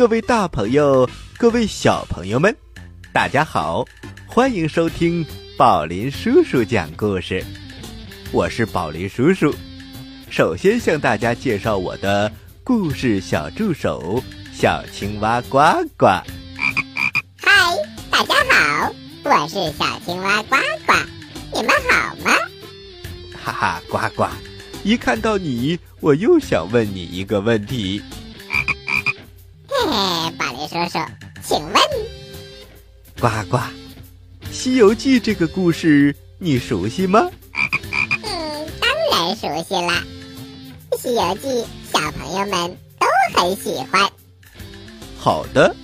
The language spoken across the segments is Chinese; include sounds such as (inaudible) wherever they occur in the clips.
嗨，各位大朋友，各位小朋友们，大家好，欢迎收听宝林叔叔讲故事。我是宝林叔叔，首先向大家介绍我的故事小助手小青蛙呱呱。嗨，大家好，我是小青蛙呱呱，你们好吗？哈哈，呱呱，一看到你，我又想问你一个问题。嘿嘿，宝林叔叔，请问，呱呱，《西游记》这个故事你熟悉吗？嗯，当然熟悉啦，《西游记》小朋友们都很喜欢。好的，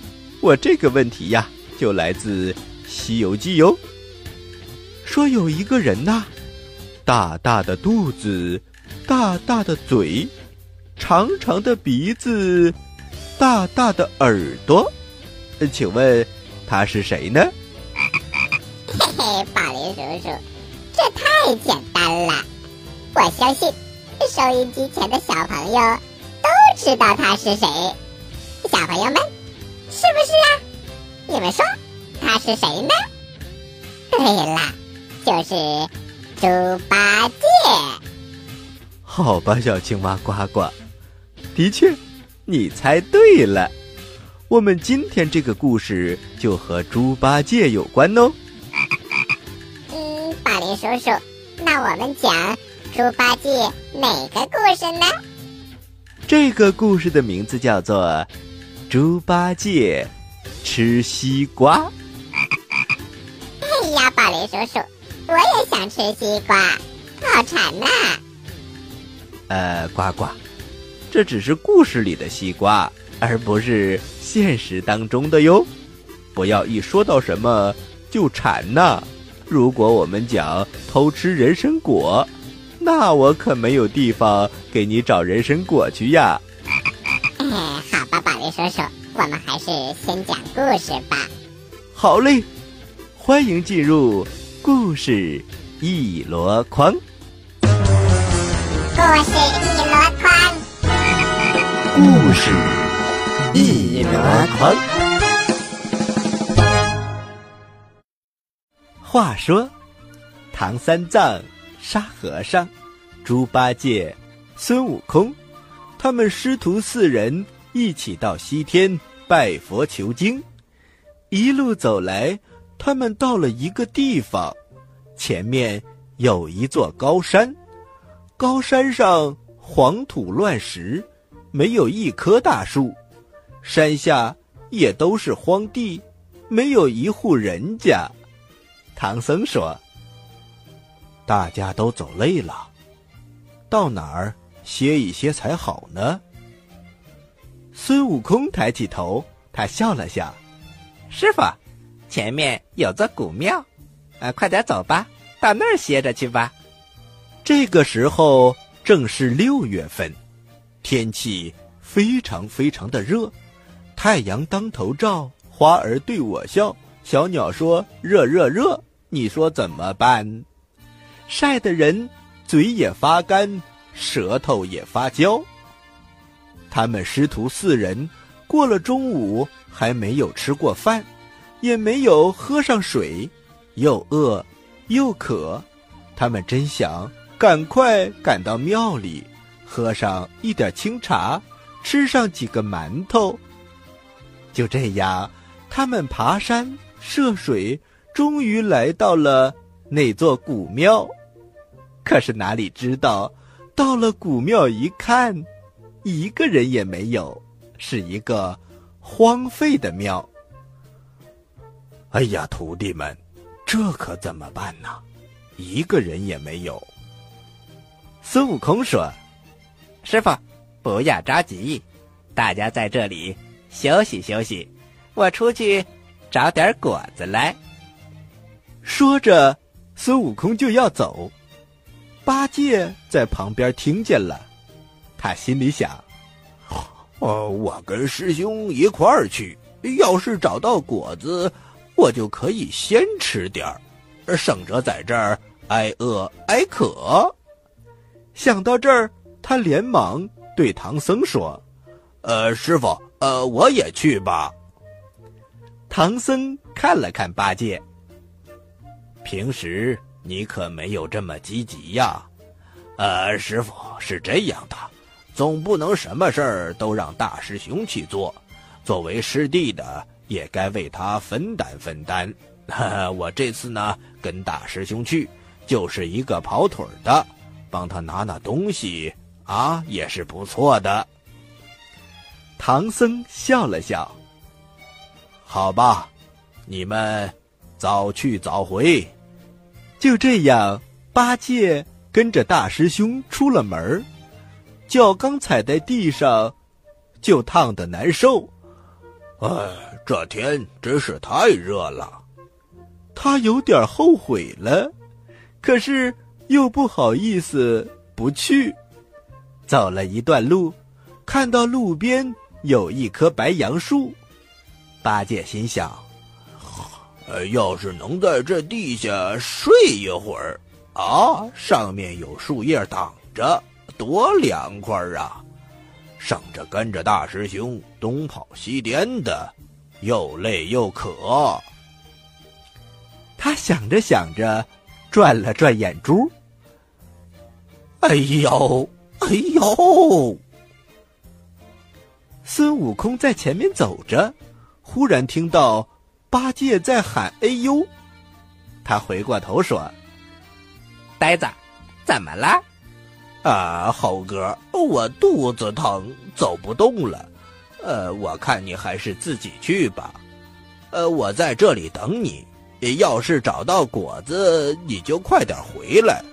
我这个问题呀，就来自《西游记》哟。说有一个人呐，大大的肚子，大大的嘴，长长的鼻子。大大的耳朵，请问他是谁呢？嘿嘿，宝林叔叔，这太简单了。我相信收音机前的小朋友都知道他是谁。小朋友们，是不是啊？你们说他是谁呢？对了，就是猪八戒。好吧，小青蛙呱呱，的确。你猜对了，我们今天这个故事就和猪八戒有关哦。嗯，宝林叔叔，那我们讲猪八戒哪个故事呢？这个故事的名字叫做《猪八戒吃西瓜》。哎呀，宝林叔叔，我也想吃西瓜，好馋呐！呃，呱呱。这只是故事里的西瓜，而不是现实当中的哟。不要一说到什么就馋呐！如果我们讲偷吃人参果，那我可没有地方给你找人参果去呀。哎，好吧，宝贝叔叔，我们还是先讲故事吧。好嘞，欢迎进入故事一箩筐。故事。故事一箩筐。话说，唐三藏、沙和尚、猪八戒、孙悟空，他们师徒四人一起到西天拜佛求经。一路走来，他们到了一个地方，前面有一座高山，高山上黄土乱石。没有一棵大树，山下也都是荒地，没有一户人家。唐僧说：“大家都走累了，到哪儿歇一歇才好呢？”孙悟空抬起头，他笑了笑：“师傅，前面有座古庙，啊，快点走吧，到那儿歇着去吧。”这个时候正是六月份。天气非常非常的热，太阳当头照，花儿对我笑，小鸟说：“热热热！”你说怎么办？晒的人嘴也发干，舌头也发焦。他们师徒四人过了中午还没有吃过饭，也没有喝上水，又饿又渴，他们真想赶快赶到庙里。喝上一点清茶，吃上几个馒头。就这样，他们爬山涉水，终于来到了那座古庙。可是哪里知道，到了古庙一看，一个人也没有，是一个荒废的庙。哎呀，徒弟们，这可怎么办呢？一个人也没有。孙悟空说。师傅，不要着急，大家在这里休息休息，我出去找点果子来。说着，孙悟空就要走，八戒在旁边听见了，他心里想：“哦，我跟师兄一块儿去，要是找到果子，我就可以先吃点儿，省着在这儿挨饿挨渴。”想到这儿。他连忙对唐僧说：“呃，师傅，呃，我也去吧。唐僧看了看八戒，平时你可没有这么积极呀。呃，师傅是这样的，总不能什么事儿都让大师兄去做。作为师弟的，也该为他分担分担。(laughs) 我这次呢，跟大师兄去，就是一个跑腿的，帮他拿拿东西啊，也是不错的。唐僧笑了笑。好吧，你们早去早回。就这样，八戒。跟着大师兄出了门脚刚踩在地上，就烫得难受。哎，这天真是太热了。他有点后悔了，可是又不好意思不去。走了一段路，看到路边有一棵白杨树，八戒心想：呃，要是能在这地下睡一会儿。啊，上面有树叶挡着，多凉快啊！省着跟着大师兄东跑西颠的，又累又渴。他想着想着，转了转眼珠。哎呦，哎呦！孙悟空在前面走着，忽然听到八戒在喊“哎呦”，他回过头说。呆子，怎么了？啊，猴哥，我肚子疼，走不动了。呃，我看你还是自己去吧。呃，我在这里等你。要是找到果子，你就快点回来，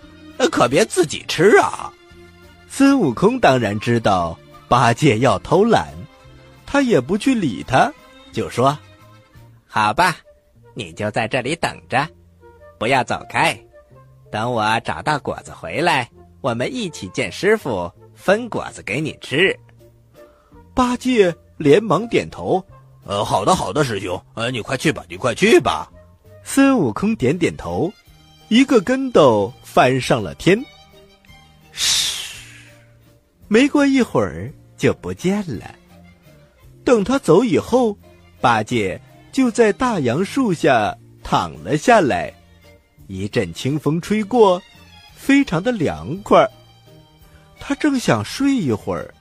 可别自己吃啊。孙悟空当然知道八戒要偷懒，他也不去理他，就说：“好吧，你就在这里等着，不要走开。”等我找到果子回来，我们一起见师傅分果子给你吃。八戒连忙点头：“呃，好的，好的，师兄，呃，你快去吧，你快去吧。”孙悟空点点头，一个跟斗翻上了天。嘘，没过一会儿就不见了。等他走以后，八戒就在大杨树下躺了下来。一阵清风吹过，非常的凉快。他正想睡一会儿，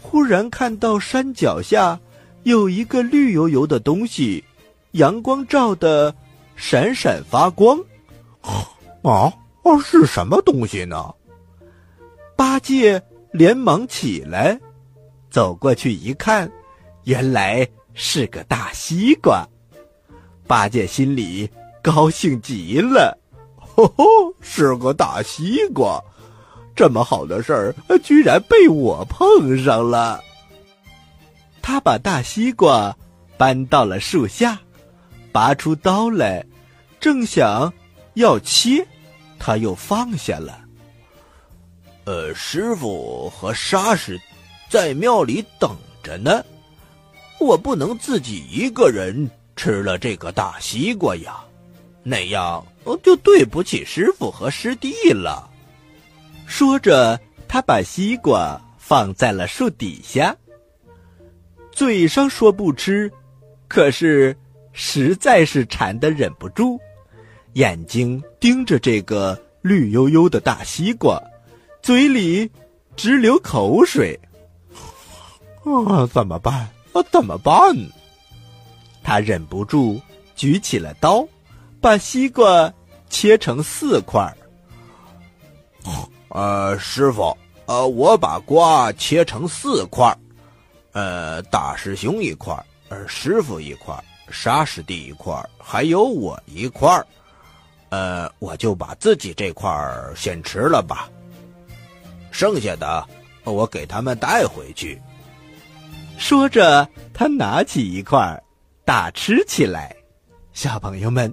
忽然看到山脚下有一个绿油油的东西，阳光照的闪闪发光。啊，哦，是什么东西呢？八戒连忙起来，走过去一看，原来是个大西瓜。八戒心里高兴极了。吼吼，是个大西瓜，这么好的事儿居然被我碰上了。他把大西瓜搬到了树下，拔出刀来，正想要切，他又放下了。呃，师傅和沙师在庙里等着呢，我不能自己一个人吃了这个大西瓜呀。那样就对不起师傅和师弟了。说着，他把西瓜放在了树底下，嘴上说不吃，可是实在是馋得忍不住，眼睛盯着这个绿油油的大西瓜，嘴里直流口水。啊，怎么办？啊，怎么办？他忍不住举起了刀。把西瓜切成四块。呃，师傅，呃，我把瓜切成四块，呃，大师兄一块儿，呃，师傅一块儿，沙师弟一块儿，还有我一块儿。呃，我就把自己这块儿先吃了吧，剩下的我给他们带回去。说着，他拿起一块大吃起来。小朋友们。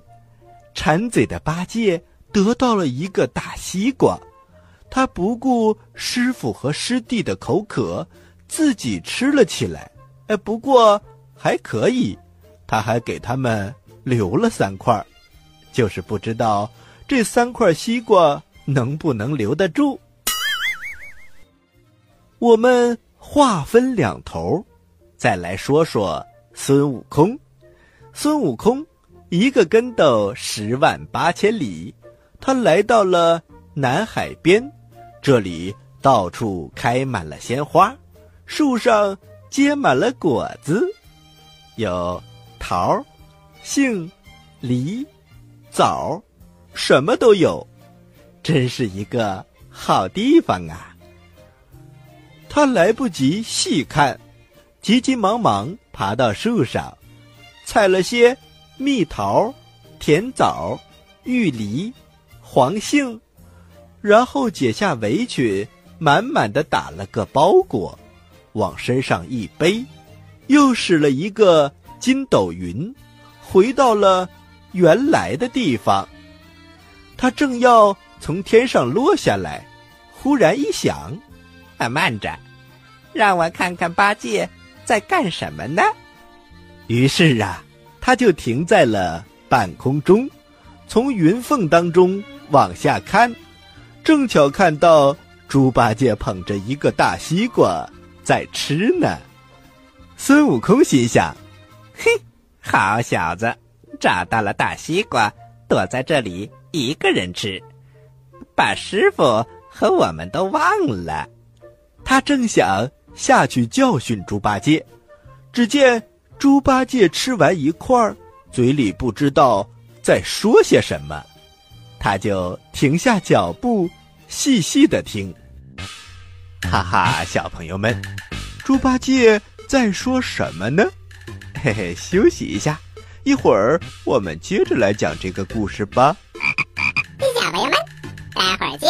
馋嘴的八戒得到了一个大西瓜，他不顾师傅和师弟的口渴，自己吃了起来。哎，不过还可以，他还给他们留了三块，就是不知道这三块西瓜能不能留得住。我们话分两头，再来说说孙悟空。孙悟空一个跟斗十万八千里，他来到了南海边，这里到处开满了鲜花，树上结满了果子，有桃、杏、梨、枣，什么都有，真是一个好地方啊！他来不及细看，急急忙忙爬到树上。采了些蜜桃、甜枣、玉梨、黄杏，然后解下围裙，满满的打了个包裹，往身上一背，又使了一个筋斗云，回到了原来的地方。他正要从天上落下来，忽然一想：“慢，慢着，让我看看八戒在干什么呢？”于是啊，他就停在了半空中，从云缝当中往下看，正巧看到猪八戒捧着一个大西瓜在吃呢。孙悟空心想：“嘿，好小子，找到了大西瓜，躲在这里一个人吃，把师傅和我们都忘了。”他正想下去教训猪八戒，只见。猪八戒吃完一块儿，嘴里不知道在说些什么，他就停下脚步，细细的听。哈哈，小朋友们，猪八戒在说什么呢？嘿嘿，休息一下，一会儿我们接着来讲这个故事吧。小朋友们，待会儿见。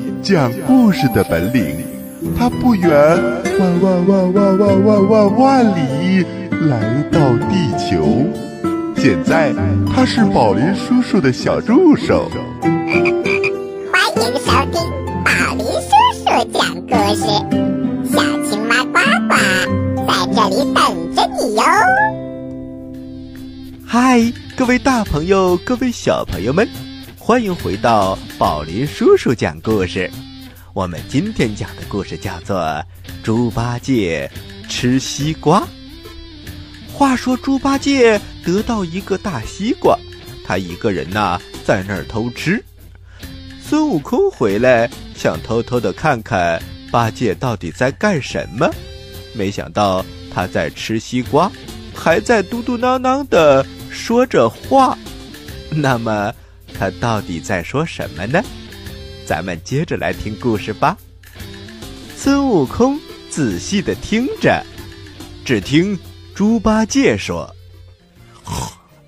讲故事的本领。他不远万万万万万万万万里来到地球，现在他是宝林叔叔的小助手。欢迎收听宝林叔叔讲故事，小青蛙呱呱在这里等着你哟。嗨，各位大朋友，各位小朋友们，欢迎回到宝林叔叔讲故事。我们今天讲的故事叫做《猪八戒吃西瓜》。话说猪八戒得到一个大西瓜，他一个人呐在那儿偷吃。孙悟空回来想偷偷的看看八戒到底在干什么，没想到他在吃西瓜，还在嘟嘟囔囔的说着话。那么他到底在说什么呢？咱们接着来听故事吧。孙悟空仔细的听着，只听猪八戒说：“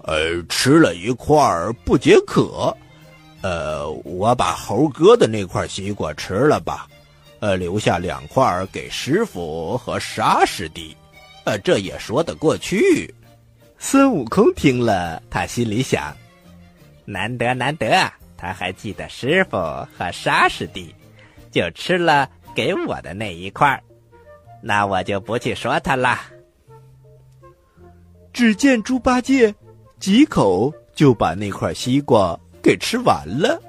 呃，吃了一块不解渴，呃，我把猴哥的那块西瓜吃了吧，呃，留下两块给师傅和沙师弟，呃，这也说得过去。”孙悟空听了，他心里想：“难得难得。”他还记得师傅和沙师弟，就吃了给我的那一块儿那我就不去说他了。只见猪八戒几口就把那块西瓜给吃完了，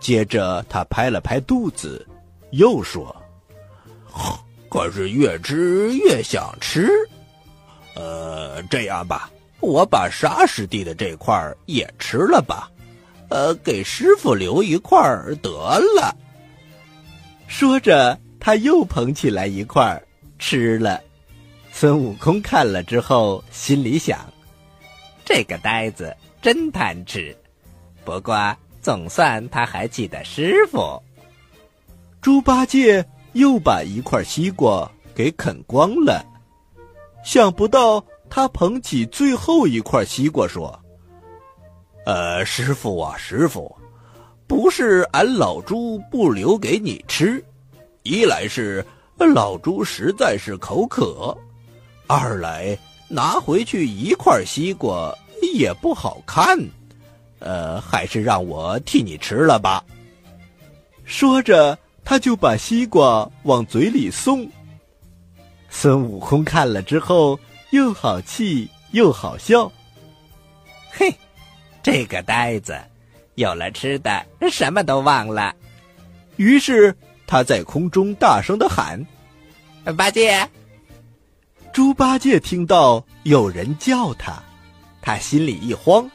接着他拍了拍肚子，又说：“ (laughs) 可是越吃越想吃，呃，这样吧，我把沙师弟的这块也吃了吧。”呃，给师傅留一块儿得了。说着，他又捧起来一块儿吃了。孙悟空看了之后，心里想：这个呆子真贪吃。不过，总算他还记得师傅。猪八戒又把一块西瓜给啃光了。想不到，他捧起最后一块西瓜说。呃，师傅啊，师傅，不是俺老猪不留给你吃，一来是老猪实在是口渴，二来拿回去一块西瓜也不好看，呃，还是让我替你吃了吧。说着，他就把西瓜往嘴里送。孙悟空看了之后，又好气又好笑。嘿，这个呆子，有了吃的，什么都忘了。于是他在空中大声的喊：“八戒！”猪八戒听到有人叫他，他心里一慌，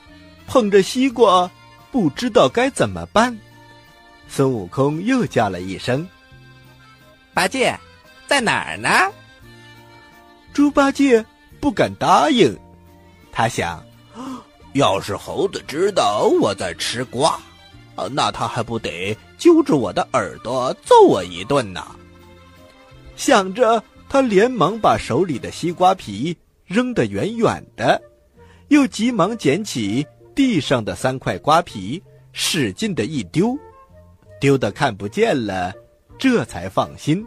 捧着西瓜，不知道该怎么办。孙悟空又叫了一声：“八戒，在哪儿呢？”猪八戒不敢答应，他想：(gasps) 要是猴子知道我在吃瓜，那他还不得揪着我的耳朵揍我一顿呢？想着，他连忙把手里的西瓜皮扔得远远的，又急忙捡起地上的三块瓜皮，使劲的一丢。丢的看不见了，这才放心。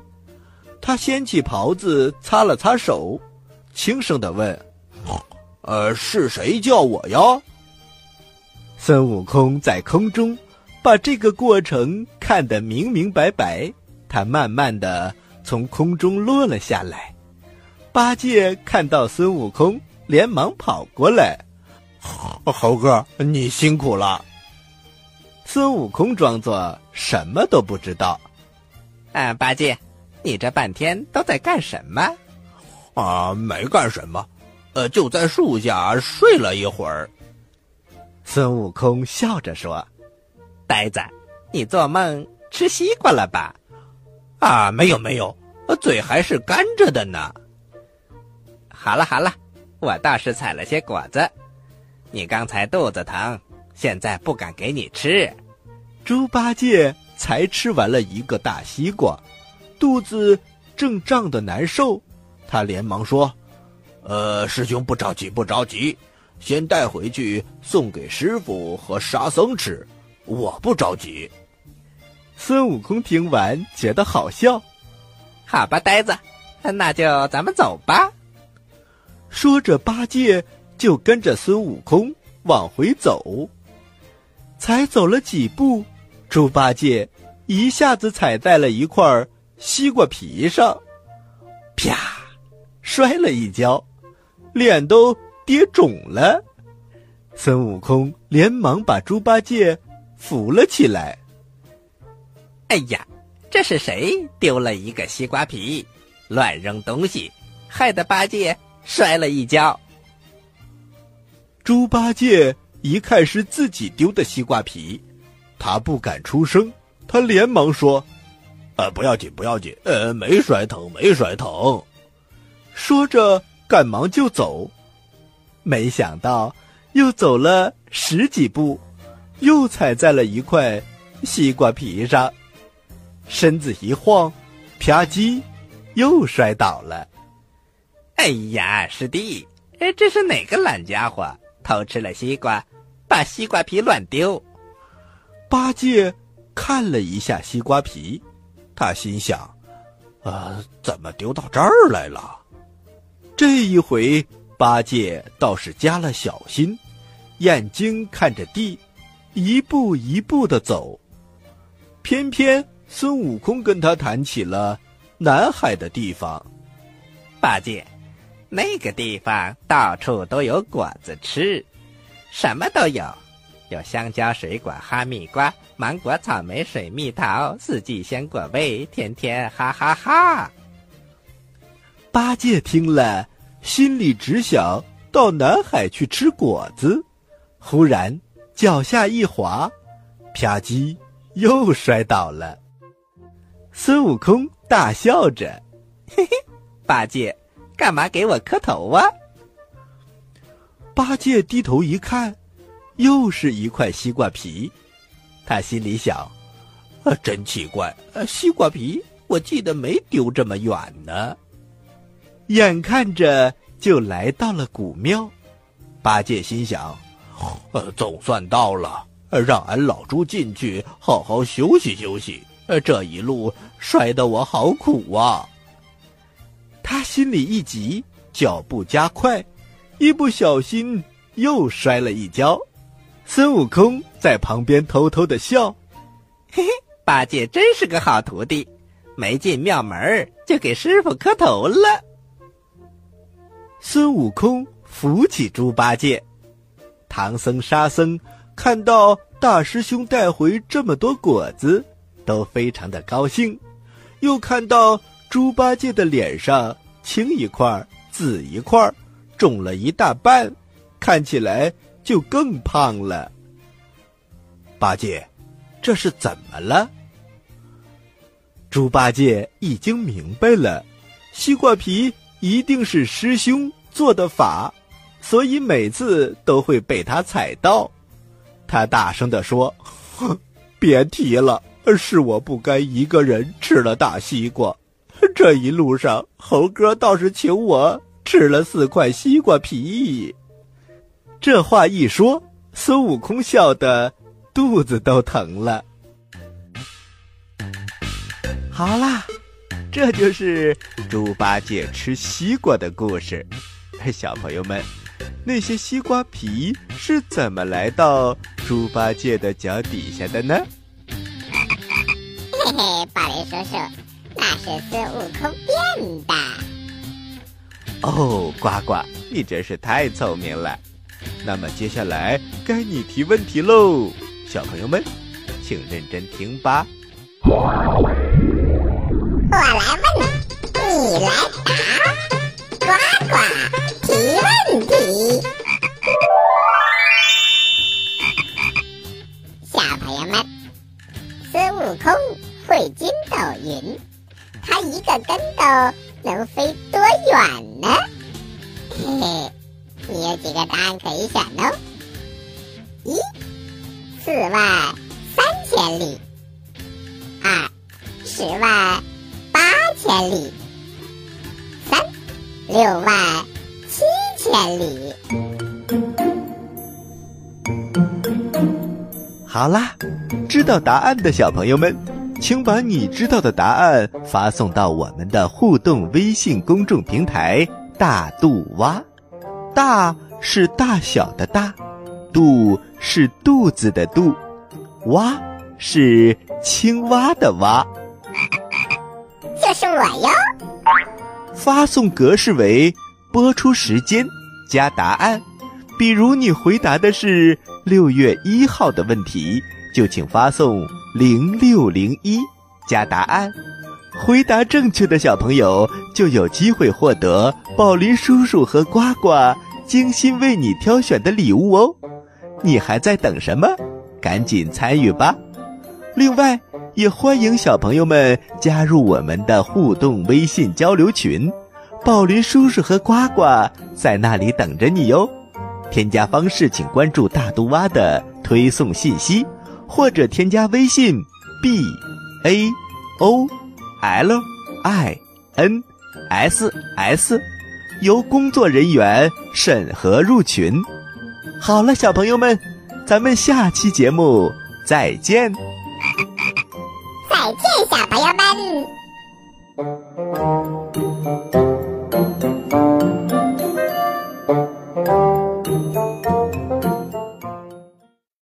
他掀起袍子，擦了擦手，轻声的问：“呃，是谁叫我呀？”孙悟空在空中把这个过程看得明明白白。他慢慢的从空中落了下来。八戒看到孙悟空，连忙跑过来：“猴哥，你辛苦了。”孙悟空装作什么都不知道。啊，八戒，你这半天都在干什么？啊，没干什么，呃，就在树下睡了一会儿。孙悟空笑着说：“呆子，你做梦吃西瓜了吧？”啊，没有没有，嘴还是干着的呢。好了好了，我倒是采了些果子。你刚才肚子疼。现在不敢给你吃，猪八戒才吃完了一个大西瓜，肚子正胀得难受。他连忙说：“呃，师兄不着急，不着急，先带回去送给师傅和沙僧吃，我不着急。”孙悟空听完觉得好笑，好吧，呆子，那就咱们走吧。说着，八戒就跟着孙悟空往回走。才走了几步，猪八戒一下子踩在了一块西瓜皮上，啪，摔了一跤，脸都跌肿了。孙悟空连忙把猪八戒扶了起来。哎呀，这是谁丢了一个西瓜皮，乱扔东西，害得八戒摔了一跤。猪八戒。一看是自己丢的西瓜皮，他不敢出声，他连忙说：“呃，不要紧，不要紧，呃，没摔疼，没摔疼。”说着赶忙就走，没想到又走了十几步，又踩在了一块西瓜皮上，身子一晃，啪叽，又摔倒了。哎呀，师弟，哎，这是哪个懒家伙偷吃了西瓜？把西瓜皮乱丢，八戒看了一下西瓜皮，他心想：“啊，怎么丢到这儿来了？”这一回，八戒倒是加了小心，眼睛看着地，一步一步的走。偏偏孙悟空跟他谈起了南海的地方。八戒，那个地方到处都有果子吃。什么都有，有香蕉、水果、哈密瓜、芒果、草莓、水蜜桃，四季鲜果味，天天哈哈哈。八戒听了，心里只想到南海去吃果子，忽然脚下一滑，啪叽，又摔倒了。孙悟空大笑着：“ (laughs) 嘿嘿，八戒，干嘛给我磕头啊？”八戒低头一看，又是一块西瓜皮，他心里想：“啊，真奇怪，呃西瓜皮我记得没丢这么远呢。”眼看着就来到了古庙，八戒心想：“呃，总算到了，让俺老猪进去好好休息休息。呃这一路摔得我好苦啊！”他心里一急，脚步加快，一不小心又摔了一跤。孙悟空在旁边偷偷的笑：“嘿嘿，八戒真是个好徒弟，没进庙门就给师傅磕头了。”孙悟空扶起猪八戒，唐僧、沙僧看到大师兄带回这么多果子，都非常的高兴。又看到猪八戒的脸上青一块紫一块，肿了一大半，看起来就更胖了。八戒，这是怎么了？猪八戒已经明白了，西瓜皮一定是师兄做的法，所以每次都会被他踩到。他大声地说：“别提了，是我不该一个人吃了大西瓜。这一路上，猴哥倒是请我吃了四块西瓜皮。”这话一说，孙悟空笑得。肚子都疼了。好啦，这就是猪八戒吃西瓜的故事。(laughs) 小朋友们，那些西瓜皮是怎么来到猪八戒的脚底下的呢？嘿嘿，宝林叔叔，那是孙悟空变的。哦，呱呱，你真是太聪明了。那么接下来该你提问题喽。小朋友们，请认真听吧。我来问，你来答。呱呱提问题。小朋友们，孙悟空会筋斗云，他一个跟斗能飞多远呢？嘿嘿，你有几个答案可以选哦？一。四万三千里，二十万千里，三六万七千里。好啦，知道答案的小朋友们，请把你知道的答案发送到我们的互动微信公众平台“大肚蛙”，大是大小的大。肚是肚子的肚，蛙是青蛙的蛙，是我哟。发送格式为播出时间加答案，比如你回答的是六月一号的问题，就请发送零六零一加答案。回答正确的小朋友就有机会获得宝林叔叔和呱呱精心为你挑选的礼物哦。你还在等什么？赶紧参与吧！另外，也欢迎小朋友们加入我们的互动微信交流群，宝林叔叔和呱呱在那里等着你哟。添加方式，请关注大肚蛙的推送信息，或者添加微信 b a o l i n s s，由工作人员审核入群。好了，小朋友们，咱们下期节目再见。再见，小朋友们。